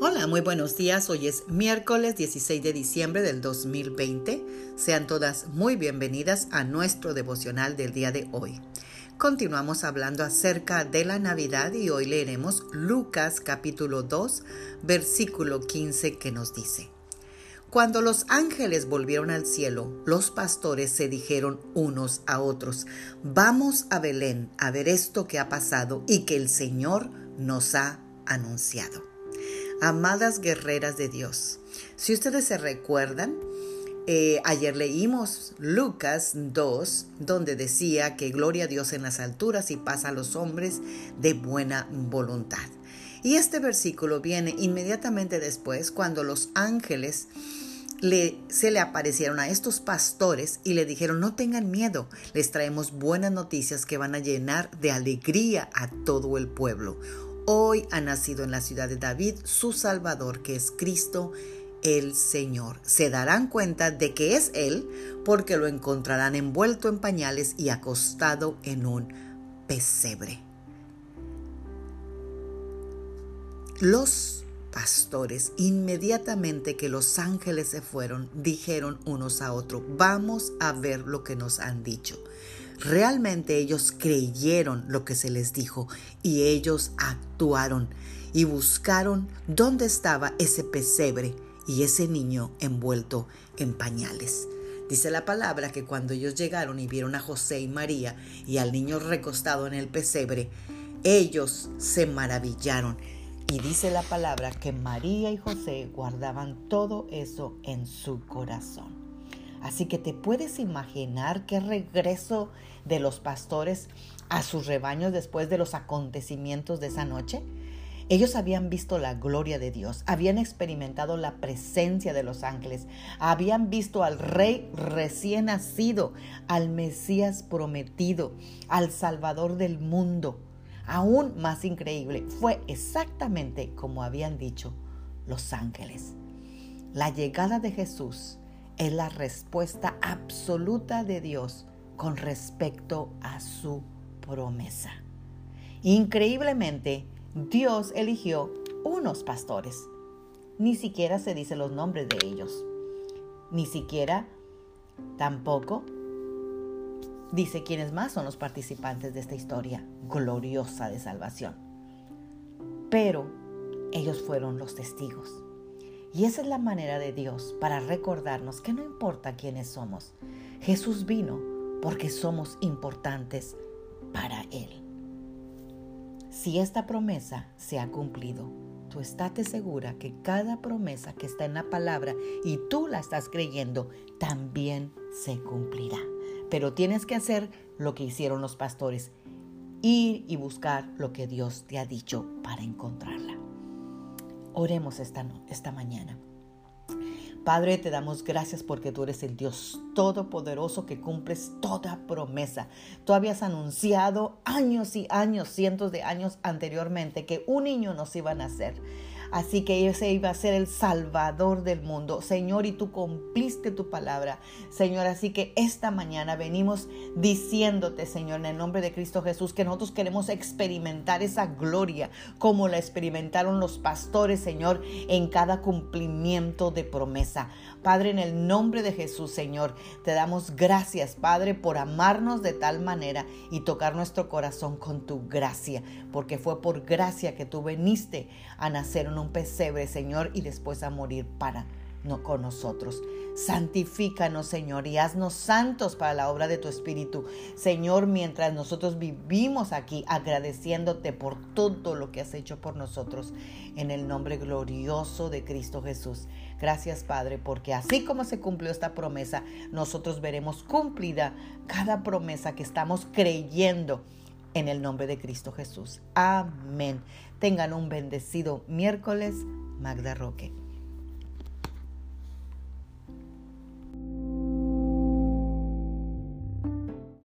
Hola, muy buenos días. Hoy es miércoles 16 de diciembre del 2020. Sean todas muy bienvenidas a nuestro devocional del día de hoy. Continuamos hablando acerca de la Navidad y hoy leeremos Lucas capítulo 2, versículo 15 que nos dice. Cuando los ángeles volvieron al cielo, los pastores se dijeron unos a otros, vamos a Belén a ver esto que ha pasado y que el Señor nos ha anunciado. Amadas guerreras de Dios, si ustedes se recuerdan, eh, ayer leímos Lucas 2, donde decía que gloria a Dios en las alturas y paz a los hombres de buena voluntad. Y este versículo viene inmediatamente después cuando los ángeles le, se le aparecieron a estos pastores y le dijeron, no tengan miedo, les traemos buenas noticias que van a llenar de alegría a todo el pueblo. Hoy ha nacido en la ciudad de David su Salvador, que es Cristo el Señor. Se darán cuenta de que es Él porque lo encontrarán envuelto en pañales y acostado en un pesebre. Los pastores, inmediatamente que los ángeles se fueron, dijeron unos a otros, vamos a ver lo que nos han dicho. Realmente ellos creyeron lo que se les dijo y ellos actuaron y buscaron dónde estaba ese pesebre y ese niño envuelto en pañales. Dice la palabra que cuando ellos llegaron y vieron a José y María y al niño recostado en el pesebre, ellos se maravillaron. Y dice la palabra que María y José guardaban todo eso en su corazón. Así que te puedes imaginar qué regreso de los pastores a sus rebaños después de los acontecimientos de esa noche. Ellos habían visto la gloria de Dios, habían experimentado la presencia de los ángeles, habían visto al rey recién nacido, al Mesías prometido, al Salvador del mundo. Aún más increíble, fue exactamente como habían dicho los ángeles. La llegada de Jesús es la respuesta absoluta de Dios con respecto a su promesa. Increíblemente, Dios eligió unos pastores. Ni siquiera se dice los nombres de ellos. Ni siquiera tampoco dice quiénes más son los participantes de esta historia gloriosa de salvación. Pero ellos fueron los testigos. Y esa es la manera de Dios para recordarnos que no importa quiénes somos, Jesús vino porque somos importantes para Él. Si esta promesa se ha cumplido, tú estate segura que cada promesa que está en la palabra y tú la estás creyendo, también se cumplirá. Pero tienes que hacer lo que hicieron los pastores, ir y buscar lo que Dios te ha dicho para encontrarla. Oremos esta, esta mañana. Padre, te damos gracias porque tú eres el Dios todopoderoso que cumples toda promesa. Tú habías anunciado años y años, cientos de años anteriormente, que un niño nos iba a nacer. Así que ese iba a ser el Salvador del mundo. Señor, y tú cumpliste tu palabra. Señor, así que esta mañana venimos diciéndote, Señor, en el nombre de Cristo Jesús, que nosotros queremos experimentar esa gloria como la experimentaron los pastores, Señor, en cada cumplimiento de promesa. Padre, en el nombre de Jesús, Señor, te damos gracias, Padre, por amarnos de tal manera y tocar nuestro corazón con tu gracia, porque fue por gracia que tú viniste a nacer un pesebre, Señor, y después a morir para no con nosotros. Santifícanos, Señor, y haznos santos para la obra de tu Espíritu. Señor, mientras nosotros vivimos aquí agradeciéndote por todo lo que has hecho por nosotros, en el nombre glorioso de Cristo Jesús. Gracias, Padre, porque así como se cumplió esta promesa, nosotros veremos cumplida cada promesa que estamos creyendo en el nombre de Cristo Jesús. Amén. Tengan un bendecido miércoles, Magda Roque.